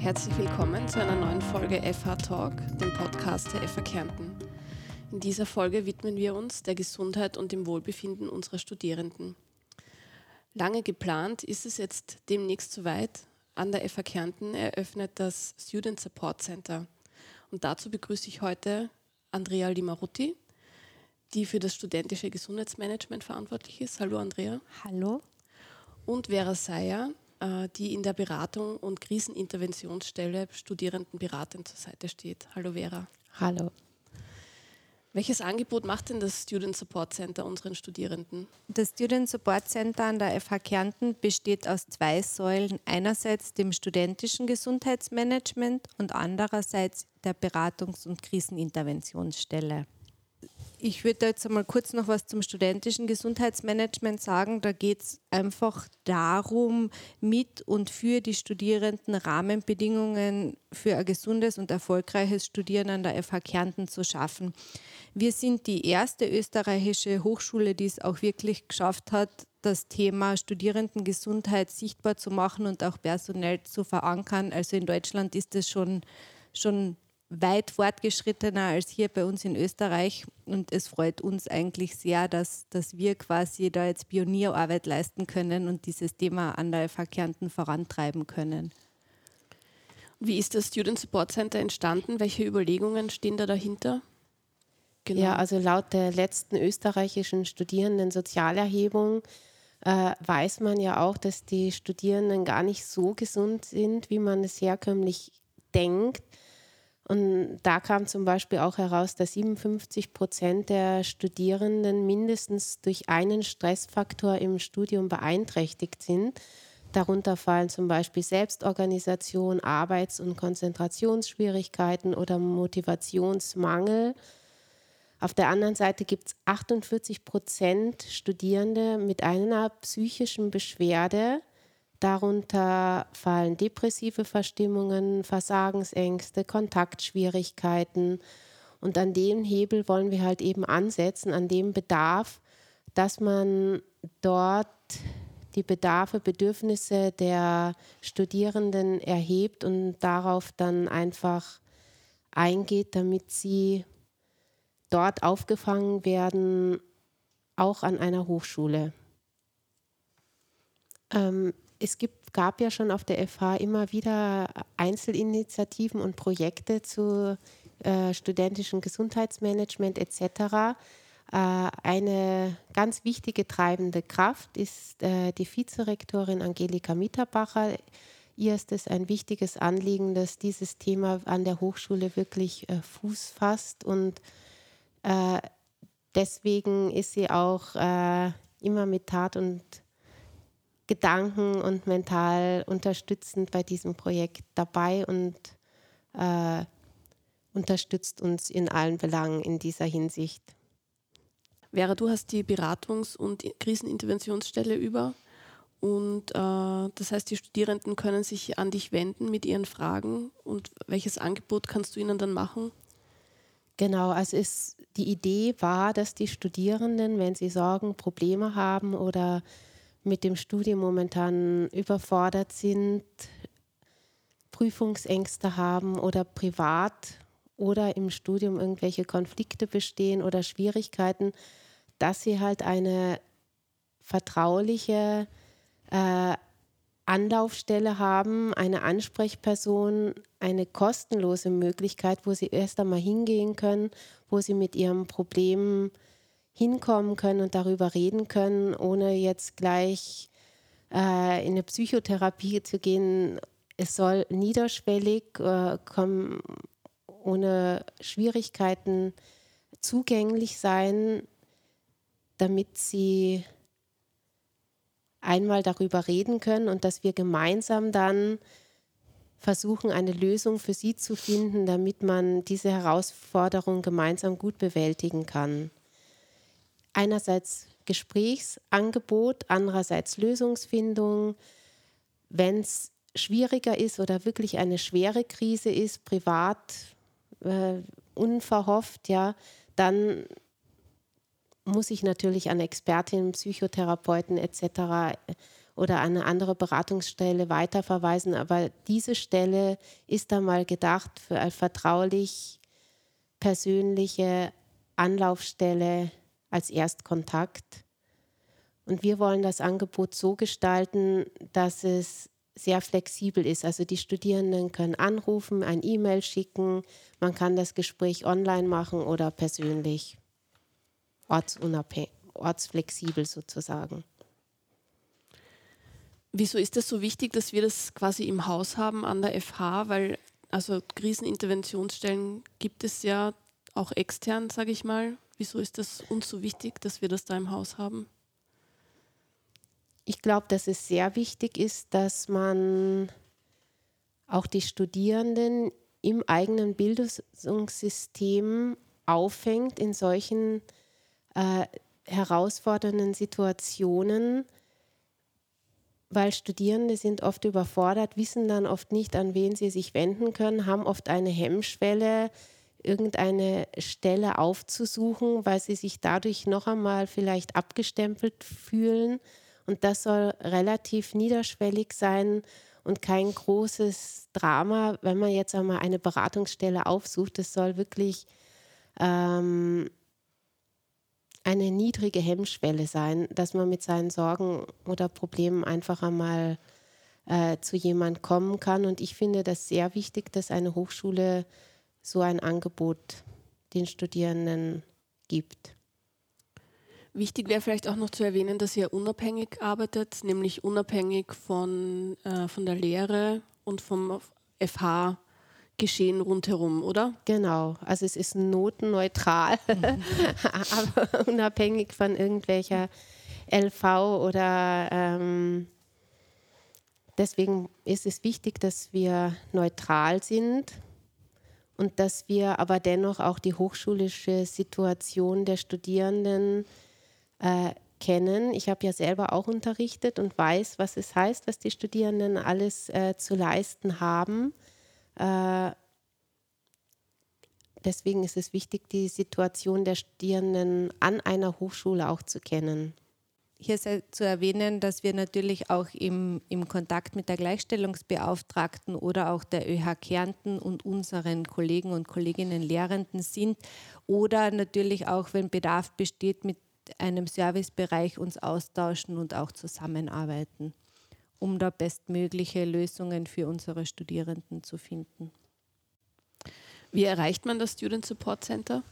Herzlich willkommen zu einer neuen Folge FH Talk, dem Podcast der FH Kärnten. In dieser Folge widmen wir uns der Gesundheit und dem Wohlbefinden unserer Studierenden. Lange geplant ist es jetzt demnächst soweit. An der FH Kärnten eröffnet das Student Support Center. Und dazu begrüße ich heute Andrea Limarutti, die für das studentische Gesundheitsmanagement verantwortlich ist. Hallo Andrea. Hallo. Und Vera Seyer, die in der Beratung und Kriseninterventionsstelle Studierendenberatern zur Seite steht. Hallo Vera. Hallo. Welches Angebot macht denn das Student Support Center unseren Studierenden? Das Student Support Center an der FH Kärnten besteht aus zwei Säulen. Einerseits dem studentischen Gesundheitsmanagement und andererseits der Beratungs- und Kriseninterventionsstelle. Ich würde jetzt einmal kurz noch was zum studentischen Gesundheitsmanagement sagen. Da geht es einfach darum, mit und für die Studierenden Rahmenbedingungen für ein gesundes und erfolgreiches Studieren an der FH Kärnten zu schaffen. Wir sind die erste österreichische Hochschule, die es auch wirklich geschafft hat, das Thema Studierendengesundheit sichtbar zu machen und auch personell zu verankern. Also in Deutschland ist es schon, schon weit fortgeschrittener als hier bei uns in Österreich. Und es freut uns eigentlich sehr, dass, dass wir quasi da jetzt Pionierarbeit leisten können und dieses Thema an der FH Kärnten vorantreiben können. Wie ist das Student Support Center entstanden? Welche Überlegungen stehen da dahinter? Genau. Ja, also laut der letzten österreichischen Studierendensozialerhebung äh, weiß man ja auch, dass die Studierenden gar nicht so gesund sind, wie man es herkömmlich denkt. Und da kam zum Beispiel auch heraus, dass 57 Prozent der Studierenden mindestens durch einen Stressfaktor im Studium beeinträchtigt sind. Darunter fallen zum Beispiel Selbstorganisation, Arbeits- und Konzentrationsschwierigkeiten oder Motivationsmangel. Auf der anderen Seite gibt es 48 Prozent Studierende mit einer psychischen Beschwerde, Darunter fallen depressive Verstimmungen, Versagensängste, Kontaktschwierigkeiten. Und an dem Hebel wollen wir halt eben ansetzen, an dem Bedarf, dass man dort die Bedarfe, Bedürfnisse der Studierenden erhebt und darauf dann einfach eingeht, damit sie dort aufgefangen werden, auch an einer Hochschule. Ähm, es gibt, gab ja schon auf der FH immer wieder Einzelinitiativen und Projekte zu äh, studentischem Gesundheitsmanagement etc. Äh, eine ganz wichtige treibende Kraft ist äh, die Vizerektorin Angelika Mitterbacher. Ihr ist es ein wichtiges Anliegen, dass dieses Thema an der Hochschule wirklich äh, Fuß fasst und äh, deswegen ist sie auch äh, immer mit Tat und Gedanken und mental unterstützend bei diesem Projekt dabei und äh, unterstützt uns in allen Belangen in dieser Hinsicht. Vera, du hast die Beratungs- und Kriseninterventionsstelle über und äh, das heißt, die Studierenden können sich an dich wenden mit ihren Fragen und welches Angebot kannst du ihnen dann machen? Genau, also ist, die Idee war, dass die Studierenden, wenn sie Sorgen, Probleme haben oder mit dem Studium momentan überfordert sind, Prüfungsängste haben oder privat oder im Studium irgendwelche Konflikte bestehen oder Schwierigkeiten, dass sie halt eine vertrauliche äh, Anlaufstelle haben, eine Ansprechperson, eine kostenlose Möglichkeit, wo sie erst einmal hingehen können, wo sie mit ihrem Problem hinkommen können und darüber reden können, ohne jetzt gleich äh, in eine Psychotherapie zu gehen. Es soll niederschwellig äh, kommen, ohne Schwierigkeiten zugänglich sein, damit sie einmal darüber reden können und dass wir gemeinsam dann versuchen, eine Lösung für sie zu finden, damit man diese Herausforderung gemeinsam gut bewältigen kann einerseits Gesprächsangebot, andererseits Lösungsfindung. Wenn es schwieriger ist oder wirklich eine schwere Krise ist, privat, äh, unverhofft, ja, dann muss ich natürlich an Expertinnen, Psychotherapeuten etc. oder an eine andere Beratungsstelle weiterverweisen. Aber diese Stelle ist da mal gedacht für eine vertraulich persönliche Anlaufstelle als Erstkontakt. Und wir wollen das Angebot so gestalten, dass es sehr flexibel ist. Also die Studierenden können anrufen, ein E-Mail schicken, man kann das Gespräch online machen oder persönlich, ortsflexibel sozusagen. Wieso ist es so wichtig, dass wir das quasi im Haus haben an der FH? Weil also Kriseninterventionsstellen gibt es ja auch extern, sage ich mal. Wieso ist es uns so wichtig, dass wir das da im Haus haben? Ich glaube, dass es sehr wichtig ist, dass man auch die Studierenden im eigenen Bildungssystem auffängt in solchen äh, herausfordernden Situationen, weil Studierende sind oft überfordert, wissen dann oft nicht, an wen sie sich wenden können, haben oft eine Hemmschwelle, irgendeine Stelle aufzusuchen, weil sie sich dadurch noch einmal vielleicht abgestempelt fühlen. Und das soll relativ niederschwellig sein und kein großes Drama, wenn man jetzt einmal eine Beratungsstelle aufsucht. Das soll wirklich ähm, eine niedrige Hemmschwelle sein, dass man mit seinen Sorgen oder Problemen einfach einmal äh, zu jemand kommen kann. Und ich finde das sehr wichtig, dass eine Hochschule so ein Angebot den Studierenden gibt. Wichtig wäre vielleicht auch noch zu erwähnen, dass ihr unabhängig arbeitet, nämlich unabhängig von, äh, von der Lehre und vom FH Geschehen rundherum, oder? Genau, also es ist notenneutral, aber unabhängig von irgendwelcher LV oder ähm, deswegen ist es wichtig, dass wir neutral sind und dass wir aber dennoch auch die hochschulische Situation der Studierenden äh, kennen. Ich habe ja selber auch unterrichtet und weiß, was es heißt, was die Studierenden alles äh, zu leisten haben. Äh, deswegen ist es wichtig, die Situation der Studierenden an einer Hochschule auch zu kennen. Hier zu erwähnen, dass wir natürlich auch im, im Kontakt mit der Gleichstellungsbeauftragten oder auch der ÖH Kärnten und unseren Kollegen und Kolleginnen Lehrenden sind oder natürlich auch, wenn Bedarf besteht, mit einem Servicebereich uns austauschen und auch zusammenarbeiten um da bestmögliche Lösungen für unsere Studierenden zu finden. Wie erreicht man das Student Support Center?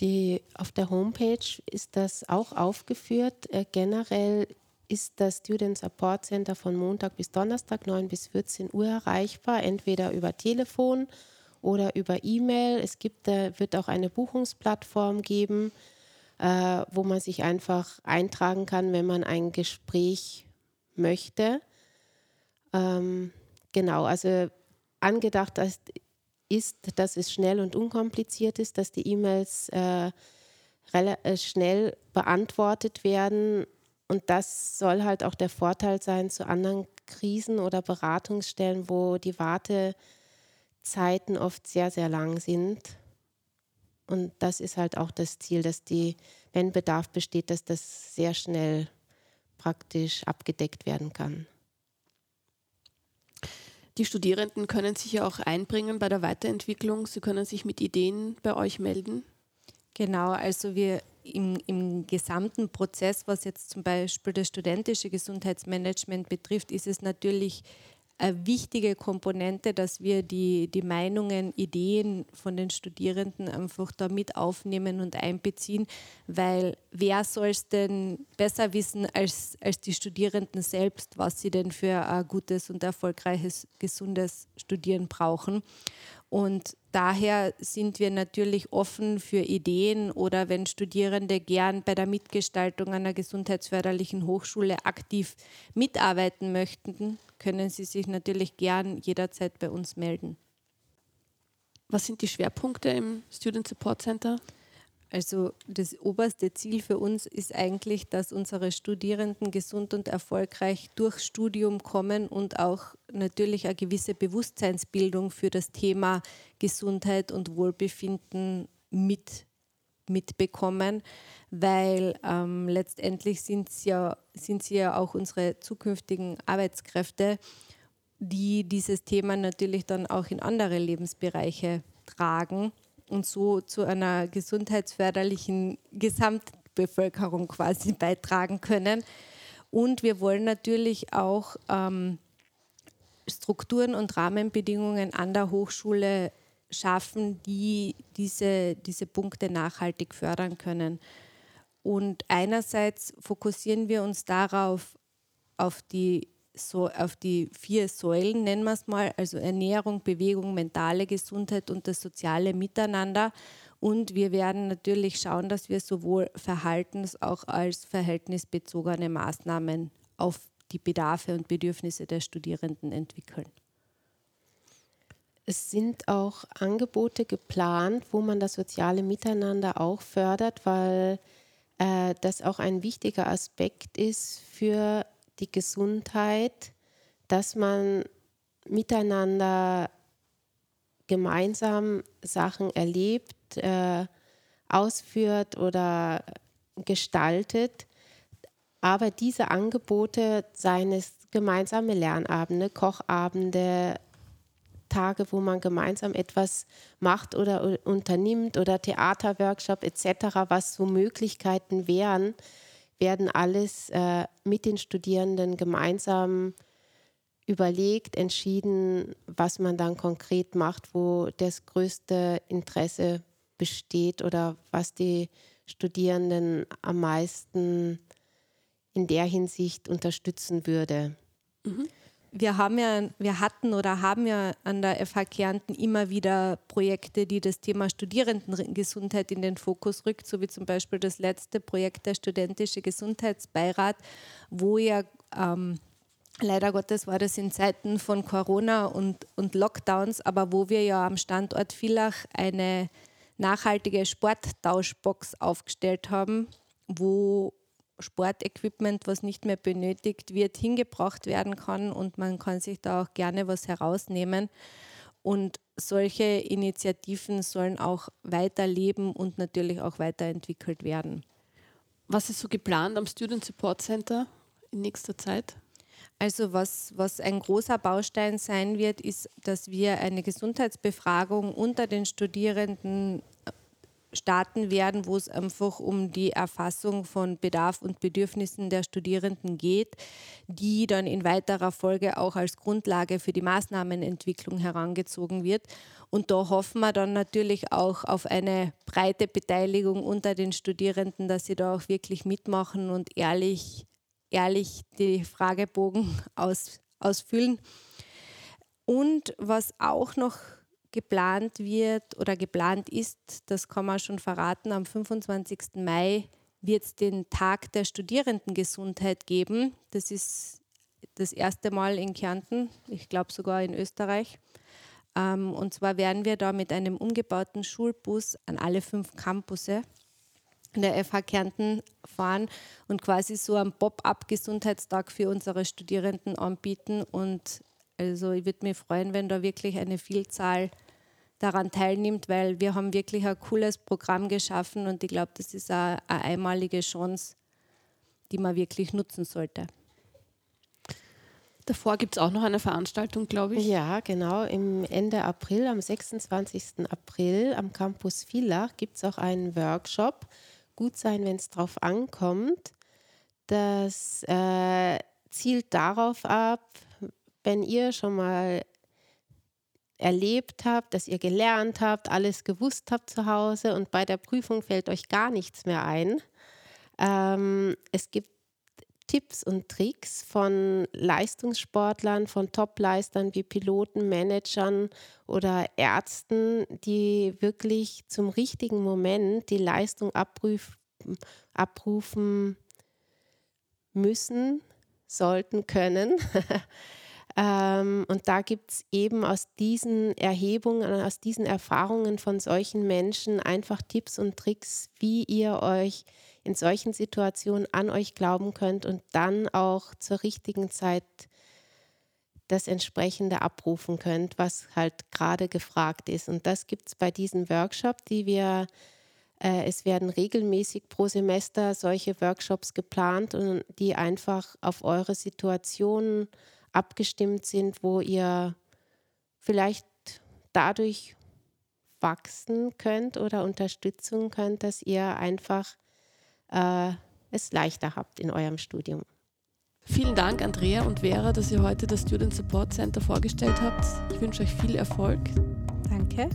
Die, auf der Homepage ist das auch aufgeführt. Äh, generell ist das Student Support Center von Montag bis Donnerstag 9 bis 14 Uhr erreichbar, entweder über Telefon oder über E-Mail. Es gibt, äh, wird auch eine Buchungsplattform geben, äh, wo man sich einfach eintragen kann, wenn man ein Gespräch möchte. Ähm, genau, also angedacht ist, dass es schnell und unkompliziert ist, dass die E-Mails äh, äh, schnell beantwortet werden. Und das soll halt auch der Vorteil sein zu anderen Krisen oder Beratungsstellen, wo die Wartezeiten oft sehr, sehr lang sind. Und das ist halt auch das Ziel, dass die, wenn Bedarf besteht, dass das sehr schnell praktisch abgedeckt werden kann. Die Studierenden können sich ja auch einbringen bei der Weiterentwicklung. Sie können sich mit Ideen bei euch melden. Genau, also wir im, im, gesamten Prozess, was jetzt zum Beispiel das studentische Gesundheitsmanagement betrifft, ist es natürlich eine wichtige Komponente, dass wir die, die Meinungen, Ideen von den Studierenden einfach da mit aufnehmen und einbeziehen, weil wer soll es denn besser wissen als, als die Studierenden selbst, was sie denn für ein gutes und erfolgreiches, gesundes Studieren brauchen. Und daher sind wir natürlich offen für Ideen oder wenn Studierende gern bei der Mitgestaltung einer gesundheitsförderlichen Hochschule aktiv mitarbeiten möchten, können sie sich natürlich gern jederzeit bei uns melden. Was sind die Schwerpunkte im Student Support Center? Also das oberste Ziel für uns ist eigentlich, dass unsere Studierenden gesund und erfolgreich durchs Studium kommen und auch natürlich eine gewisse Bewusstseinsbildung für das Thema Gesundheit und Wohlbefinden mit mitbekommen, weil ähm, letztendlich sind, ja, sind sie ja auch unsere zukünftigen Arbeitskräfte, die dieses Thema natürlich dann auch in andere Lebensbereiche tragen und so zu einer gesundheitsförderlichen Gesamtbevölkerung quasi beitragen können. Und wir wollen natürlich auch ähm, Strukturen und Rahmenbedingungen an der Hochschule schaffen, die diese, diese Punkte nachhaltig fördern können. Und einerseits fokussieren wir uns darauf, auf die, so, auf die vier Säulen, nennen wir es mal, also Ernährung, Bewegung, mentale Gesundheit und das soziale Miteinander. Und wir werden natürlich schauen, dass wir sowohl verhaltens- auch als verhältnisbezogene Maßnahmen auf die Bedarfe und Bedürfnisse der Studierenden entwickeln. Es sind auch Angebote geplant, wo man das soziale Miteinander auch fördert, weil äh, das auch ein wichtiger Aspekt ist für die Gesundheit, dass man miteinander gemeinsam Sachen erlebt, äh, ausführt oder gestaltet. Aber diese Angebote, seien es gemeinsame Lernabende, Kochabende, Tage, wo man gemeinsam etwas macht oder unternimmt oder Theaterworkshop etc., was so Möglichkeiten wären, werden alles äh, mit den Studierenden gemeinsam überlegt, entschieden, was man dann konkret macht, wo das größte Interesse besteht oder was die Studierenden am meisten in der Hinsicht unterstützen würde. Mhm wir haben ja, wir hatten oder haben ja an der FH Kärnten immer wieder Projekte, die das Thema Studierendengesundheit in den Fokus rückt, so wie zum Beispiel das letzte Projekt der Studentische Gesundheitsbeirat, wo ja ähm, leider Gottes war das in Zeiten von Corona und, und Lockdowns, aber wo wir ja am Standort Villach eine nachhaltige Sporttauschbox aufgestellt haben, wo Sportequipment, was nicht mehr benötigt wird, hingebracht werden kann und man kann sich da auch gerne was herausnehmen. Und solche Initiativen sollen auch weiterleben und natürlich auch weiterentwickelt werden. Was ist so geplant am Student Support Center in nächster Zeit? Also was, was ein großer Baustein sein wird, ist, dass wir eine Gesundheitsbefragung unter den Studierenden starten werden, wo es einfach um die Erfassung von Bedarf und Bedürfnissen der Studierenden geht, die dann in weiterer Folge auch als Grundlage für die Maßnahmenentwicklung herangezogen wird. Und da hoffen wir dann natürlich auch auf eine breite Beteiligung unter den Studierenden, dass sie da auch wirklich mitmachen und ehrlich, ehrlich die Fragebogen aus, ausfüllen. Und was auch noch geplant wird oder geplant ist, das kann man schon verraten, am 25. Mai wird es den Tag der Studierendengesundheit geben. Das ist das erste Mal in Kärnten, ich glaube sogar in Österreich. Ähm, und zwar werden wir da mit einem umgebauten Schulbus an alle fünf Campusse in der FH Kärnten fahren und quasi so einen Pop-up-Gesundheitstag für unsere Studierenden anbieten. Und also ich würde mich freuen, wenn da wirklich eine Vielzahl daran teilnimmt, weil wir haben wirklich ein cooles Programm geschaffen und ich glaube, das ist eine, eine einmalige Chance, die man wirklich nutzen sollte. Davor gibt es auch noch eine Veranstaltung, glaube ich. Ja, genau. Im Ende April, am 26. April am Campus Villach gibt es auch einen Workshop. Gut sein, wenn es drauf ankommt. Das äh, zielt darauf ab, wenn ihr schon mal erlebt habt, dass ihr gelernt habt, alles gewusst habt zu Hause und bei der Prüfung fällt euch gar nichts mehr ein. Ähm, es gibt Tipps und Tricks von Leistungssportlern, von Topleistern wie Piloten, Managern oder Ärzten, die wirklich zum richtigen Moment die Leistung abprüf, abrufen müssen, sollten, können. Ähm, und da gibt es eben aus diesen Erhebungen, aus diesen Erfahrungen von solchen Menschen einfach Tipps und Tricks, wie ihr euch in solchen Situationen an euch glauben könnt und dann auch zur richtigen Zeit das entsprechende abrufen könnt, was halt gerade gefragt ist. Und das gibt es bei diesem Workshop, die wir Äh, es werden regelmäßig pro Semester solche Workshops geplant und die einfach auf eure Situation abgestimmt sind, wo ihr vielleicht dadurch wachsen könnt oder Unterstützung könnt, dass ihr einfach äh, es leichter habt in eurem Studium. Vielen Dank, Andrea und Vera, dass ihr heute das Student Support Center vorgestellt habt. Ich wünsche euch viel Erfolg. Danke.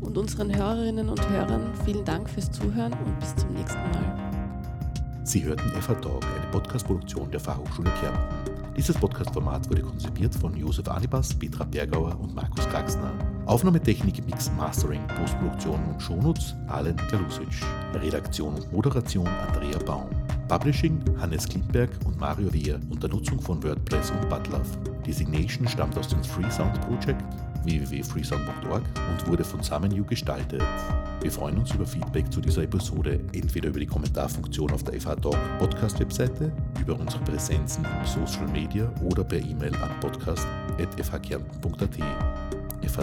Und unseren Hörerinnen und Hörern vielen Dank fürs Zuhören und bis zum nächsten Mal. Sie hörten FH Talk, eine Podcast-Produktion der Fachhochschule Kärnten. Dieses Podcast-Format wurde konzipiert von Josef Anibas, Petra Bergauer und Markus Kraxner. Aufnahmetechnik, Mix, Mastering, Postproduktion und Shownotes Alen Galusic. Redaktion und Moderation Andrea Baum. Publishing Hannes Klindberg und Mario Wehr unter Nutzung von WordPress und Butlove. Designation stammt aus dem Freesound Project www.freesound.org und wurde von SummonU gestaltet. Wir freuen uns über Feedback zu dieser Episode, entweder über die Kommentarfunktion auf der FH Talk Podcast Webseite, über unsere Präsenzen in Social Media oder per E-Mail an podcast.fhkärnten.at.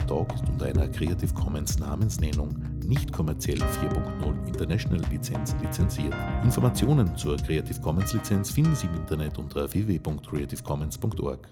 Talk ist unter einer Creative Commons Namensnennung nicht kommerziell 4.0 International Lizenz lizenziert. Informationen zur Creative Commons Lizenz finden Sie im Internet unter www.creativecommons.org.